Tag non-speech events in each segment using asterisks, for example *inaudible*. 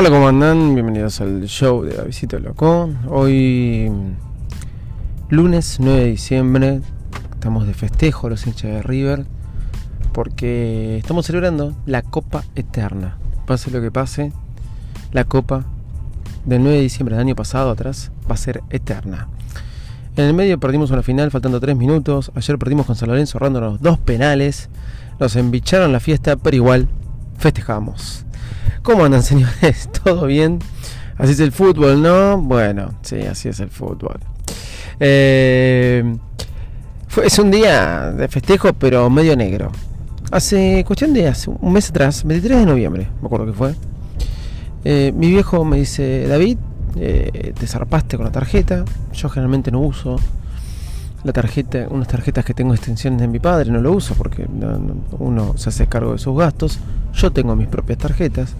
Hola, ¿cómo? Bienvenidos al show de Davidito Loco. Hoy, lunes 9 de diciembre, estamos de festejo los hinchas de River porque estamos celebrando la Copa Eterna. Pase lo que pase, la Copa del 9 de diciembre del año pasado atrás va a ser eterna. En el medio perdimos una final faltando 3 minutos. Ayer perdimos con San Lorenzo ahorrándonos dos penales. Nos embicharon la fiesta, pero igual festejamos. ¿Cómo andan, señores? *laughs* ¿Todo bien? Así es el fútbol, ¿no? Bueno, sí, así es el fútbol. Eh, es un día de festejo, pero medio negro. Hace cuestión de hace un mes atrás, 23 de noviembre, me acuerdo que fue. Eh, mi viejo me dice, David, eh, te zarpaste con la tarjeta. Yo generalmente no uso la tarjeta, unas tarjetas que tengo extensiones de mi padre, no lo uso porque uno se hace cargo de sus gastos. Yo tengo mis propias tarjetas.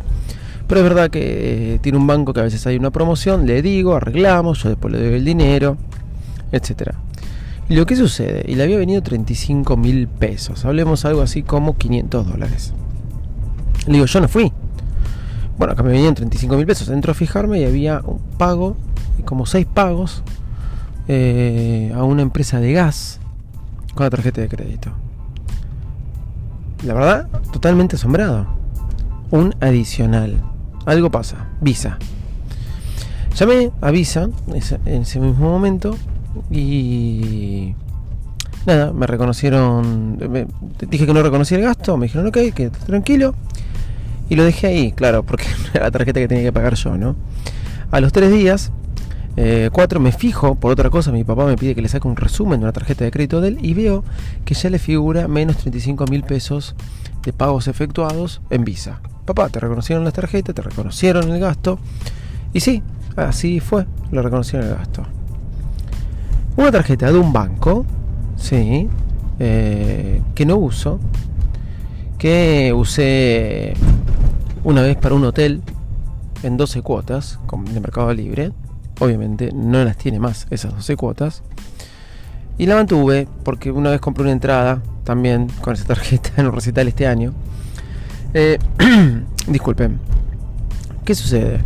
Pero es verdad que eh, tiene un banco que a veces hay una promoción, le digo, arreglamos, yo después le doy el dinero, etcétera. Y lo que sucede, y le había venido 35 mil pesos, hablemos algo así como 500 dólares. Le digo, yo no fui. Bueno, acá me venían 35 mil pesos. Entro a fijarme y había un pago, como 6 pagos, eh, a una empresa de gas con la tarjeta de crédito. La verdad, totalmente asombrado. Un adicional. Algo pasa. Visa. Llamé a Visa en ese mismo momento y nada, me reconocieron. dije que no reconocía el gasto, me dijeron, ok, que tranquilo. Y lo dejé ahí, claro, porque *laughs* era la tarjeta que tenía que pagar yo, ¿no? A los tres días, eh, cuatro, me fijo por otra cosa. Mi papá me pide que le saque un resumen de una tarjeta de crédito de él y veo que ya le figura menos 35 mil pesos de pagos efectuados en Visa. Papá, te reconocieron las tarjetas, te reconocieron el gasto. Y sí, así fue, lo reconocieron el gasto. Una tarjeta de un banco, sí, eh, que no uso, que usé una vez para un hotel en 12 cuotas de Mercado Libre. Obviamente no las tiene más esas 12 cuotas. Y la mantuve porque una vez compré una entrada también con esa tarjeta en un recital este año. Eh, *clears throat* disculpen. ¿Qué sucede?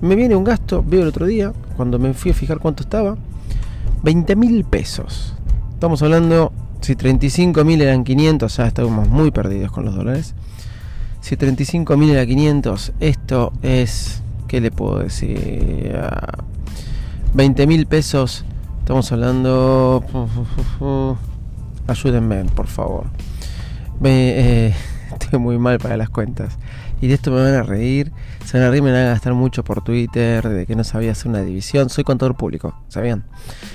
Me viene un gasto, veo el otro día, cuando me fui a fijar cuánto estaba, 20 mil pesos. Estamos hablando, si 35 mil eran 500, ya estábamos muy perdidos con los dólares. Si 35 mil era 500, esto es, ¿qué le puedo decir? 20 mil pesos, estamos hablando... Ayúdenme, por favor. Eh, *laughs* estoy muy mal para las cuentas. Y de esto me van a reír. Se van a reír, me van a gastar mucho por Twitter, de que no sabía hacer una división. Soy contador público, ¿sabían?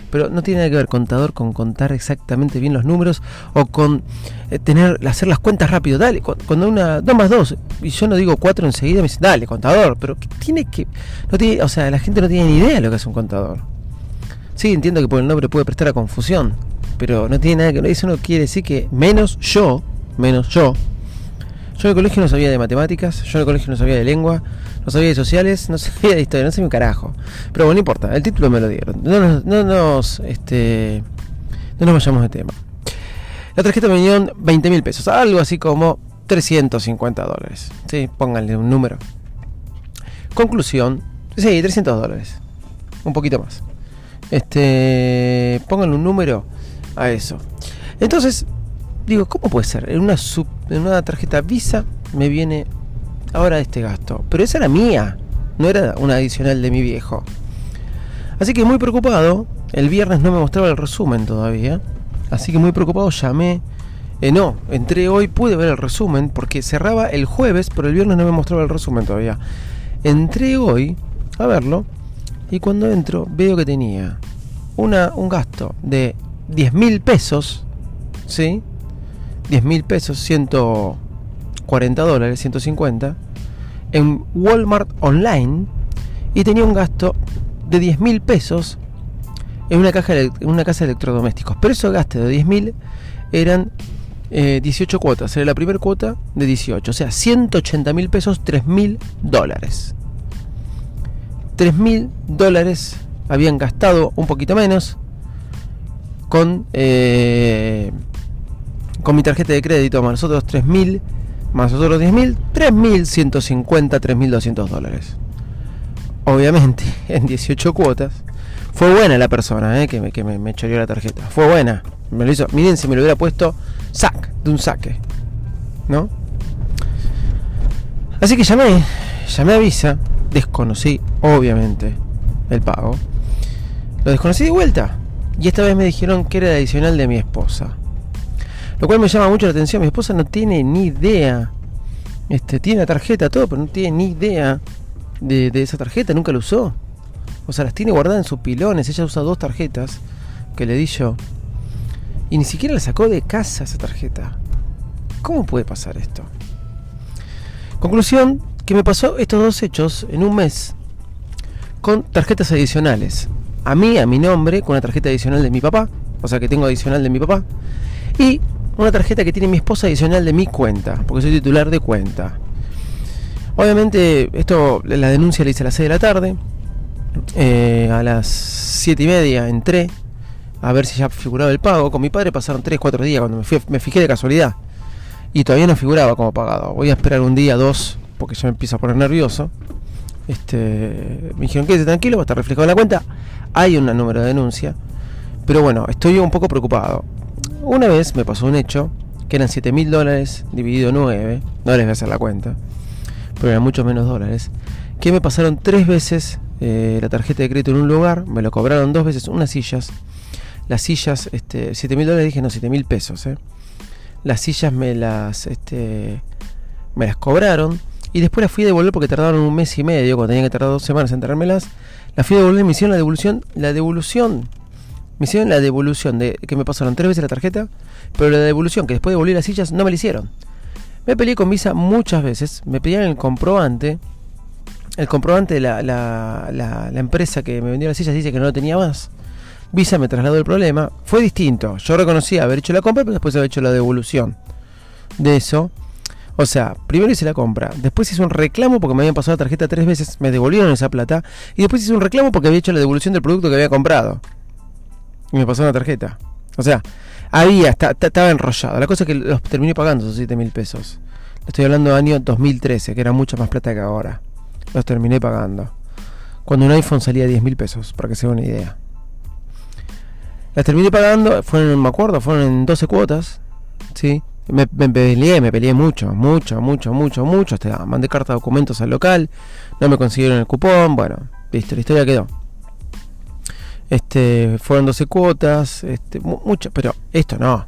Pero no tiene nada que ver contador con contar exactamente bien los números o con eh, tener hacer las cuentas rápido. Dale, cuando una 2 más 2 y yo no digo 4 enseguida, me dicen, dale, contador. Pero tiene que. No tiene, o sea, la gente no tiene ni idea de lo que es un contador. Sí, entiendo que por el nombre puede prestar a confusión, pero no tiene nada que ver. Eso no quiere decir que menos yo, menos yo, yo en el colegio no sabía de matemáticas, yo en el colegio no sabía de lengua, no sabía de sociales, no *laughs* sabía de historia, no sabía un carajo. Pero bueno, no importa, el título me lo dieron. No nos, no nos, este, no nos vayamos de tema. La tarjeta me dio 20 mil pesos, algo así como 350 dólares. Sí, pónganle un número. Conclusión, sí, 300 dólares. Un poquito más. Este, pónganle un número a eso. Entonces, digo, ¿cómo puede ser? En una, en una tarjeta Visa me viene ahora este gasto. Pero esa era mía, no era una adicional de mi viejo. Así que muy preocupado, el viernes no me mostraba el resumen todavía. Así que muy preocupado llamé. Eh, no, entré hoy, pude ver el resumen porque cerraba el jueves, pero el viernes no me mostraba el resumen todavía. Entré hoy a verlo y cuando entro veo que tenía una, un gasto de 10 mil pesos, ¿sí? 10 mil pesos, 140 dólares, 150, en Walmart Online y tenía un gasto de 10 mil pesos en una, caja en una casa de electrodomésticos. Pero esos gastos de 10 mil eran 18 eh, cuotas. Era la primera cuota de 18. O sea, 180 mil pesos, 3 mil dólares. 3 mil dólares habían gastado un poquito menos con eh, con mi tarjeta de crédito más nosotros 3.000, más nosotros 10.000, 3.150, 3.200 dólares. obviamente, *laughs* en 18 cuotas. Fue buena la persona eh, que, me, que me, choreó la tarjeta. Fue buena. Me lo hizo. Miren si me lo hubiera puesto sac, de un saque. ¿No? Así que llamé. Llamé a Visa. Desconocí, obviamente, el pago. Lo desconocí de vuelta. Y esta vez me dijeron que era adicional de mi esposa. Lo cual me llama mucho la atención. Mi esposa no tiene ni idea. Este, tiene la tarjeta, todo, pero no tiene ni idea de, esa tarjeta. Nunca la usó. O sea, las tiene guardadas en sus pilones. Ella usa dos tarjetas que le di yo. Y ni siquiera la sacó de casa esa tarjeta. ¿Cómo puede pasar esto? Conclusión, que me pasó estos dos hechos en un mes con tarjetas adicionales. A mí, a mi nombre, con una tarjeta adicional de mi papá. O sea, que tengo adicional de mi papá. Y una tarjeta que tiene mi esposa adicional de mi cuenta. Porque soy titular de cuenta. Obviamente, esto, la denuncia la hice a las 6 de la tarde. Eh, a las 7 y media entré a ver si ya figuraba el pago. Con mi padre pasaron 3, 4 días cuando me, fui, me fijé de casualidad. Y todavía no figuraba como pagado. Voy a esperar un día, dos, porque ya me empiezo a poner nervioso. Este, me dijeron, quédese tranquilo, va a estar reflejado en la cuenta. Hay un número de denuncia. Pero bueno, estoy un poco preocupado. Una vez me pasó un hecho que eran 7 mil dólares dividido 9. No les voy a hacer la cuenta. Pero eran mucho menos dólares. Que me pasaron tres veces eh, la tarjeta de crédito en un lugar, me lo cobraron dos veces unas sillas. Las sillas, este, 7 mil dólares, dije no, 7 mil pesos. Eh. Las sillas me las, este, me las cobraron y después las fui a devolver porque tardaron un mes y medio, cuando tenía que tardar dos semanas en traérmelas. Las fui a devolver y me hicieron la devolución, la devolución. Me hicieron la devolución de que me pasaron tres veces la tarjeta, pero la devolución que después de devolver las sillas no me la hicieron. Me peleé con Visa muchas veces, me pedían el comprobante el comprobante de la, la, la, empresa que me vendió las sillas dice que no lo tenía más. Visa me trasladó el problema. Fue distinto. Yo reconocí haber hecho la compra, pero después haber hecho la devolución de eso. O sea, primero hice la compra, después hice un reclamo porque me habían pasado la tarjeta tres veces, me devolvieron esa plata, y después hice un reclamo porque había hecho la devolución del producto que había comprado. Y me pasó la tarjeta. O sea, había, estaba enrollado. La cosa es que los terminé pagando esos 7 mil pesos. Estoy hablando del año 2013, que era mucha más plata que ahora los terminé pagando. Cuando un iPhone salía 10 mil pesos, para que se den una idea. Las terminé pagando, fueron, me acuerdo, fueron en 12 cuotas. ¿sí? Me, peleé, me peleé mucho, mucho, mucho, mucho, mucho. Hasta mandé carta de documentos al local, no me consiguieron el cupón. Bueno, listo, la historia quedó. Este, fueron 12 cuotas, este, pero esto no.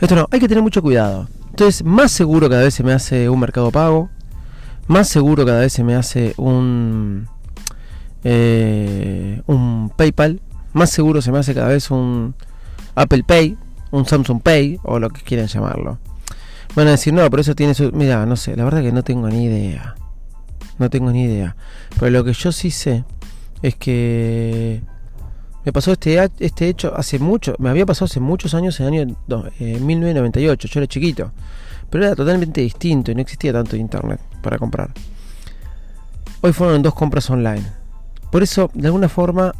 Esto no, hay que tener mucho cuidado. Entonces, más seguro cada vez se me hace un mercado pago, más seguro cada vez se me hace un, eh, un PayPal. Más seguro se me hace cada vez un Apple Pay, un Samsung Pay o lo que quieran llamarlo. Van a decir, no, pero eso tiene su... Mira, no sé, la verdad que no tengo ni idea. No tengo ni idea. Pero lo que yo sí sé es que me pasó este, este hecho hace mucho, me había pasado hace muchos años, en el año 1998, yo era chiquito pero era totalmente distinto y no existía tanto internet para comprar. Hoy fueron dos compras online. Por eso, de alguna forma,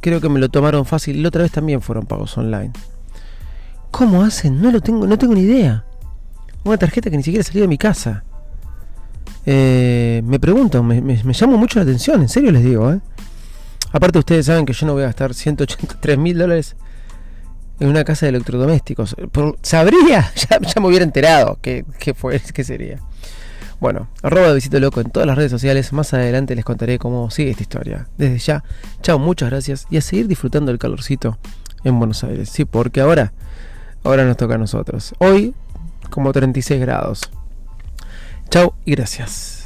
creo que me lo tomaron fácil y la otra vez también fueron pagos online. ¿Cómo hacen? No lo tengo, no tengo ni idea. Una tarjeta que ni siquiera salió de mi casa. Eh, me pregunto, me, me, me llama mucho la atención, en serio les digo, ¿eh? Aparte ustedes saben que yo no voy a gastar 183 mil dólares en una casa de electrodomésticos. sabría, *laughs* ya, me hubiera enterado qué, fue, qué sería. Bueno, arroba de Visito Loco en todas las redes sociales. Más adelante les contaré cómo sigue esta historia. Desde ya, chao, muchas gracias y a seguir disfrutando del calorcito en Buenos Aires. Sí, porque ahora, ahora nos toca a nosotros. Hoy, como 36 grados. Chao y gracias.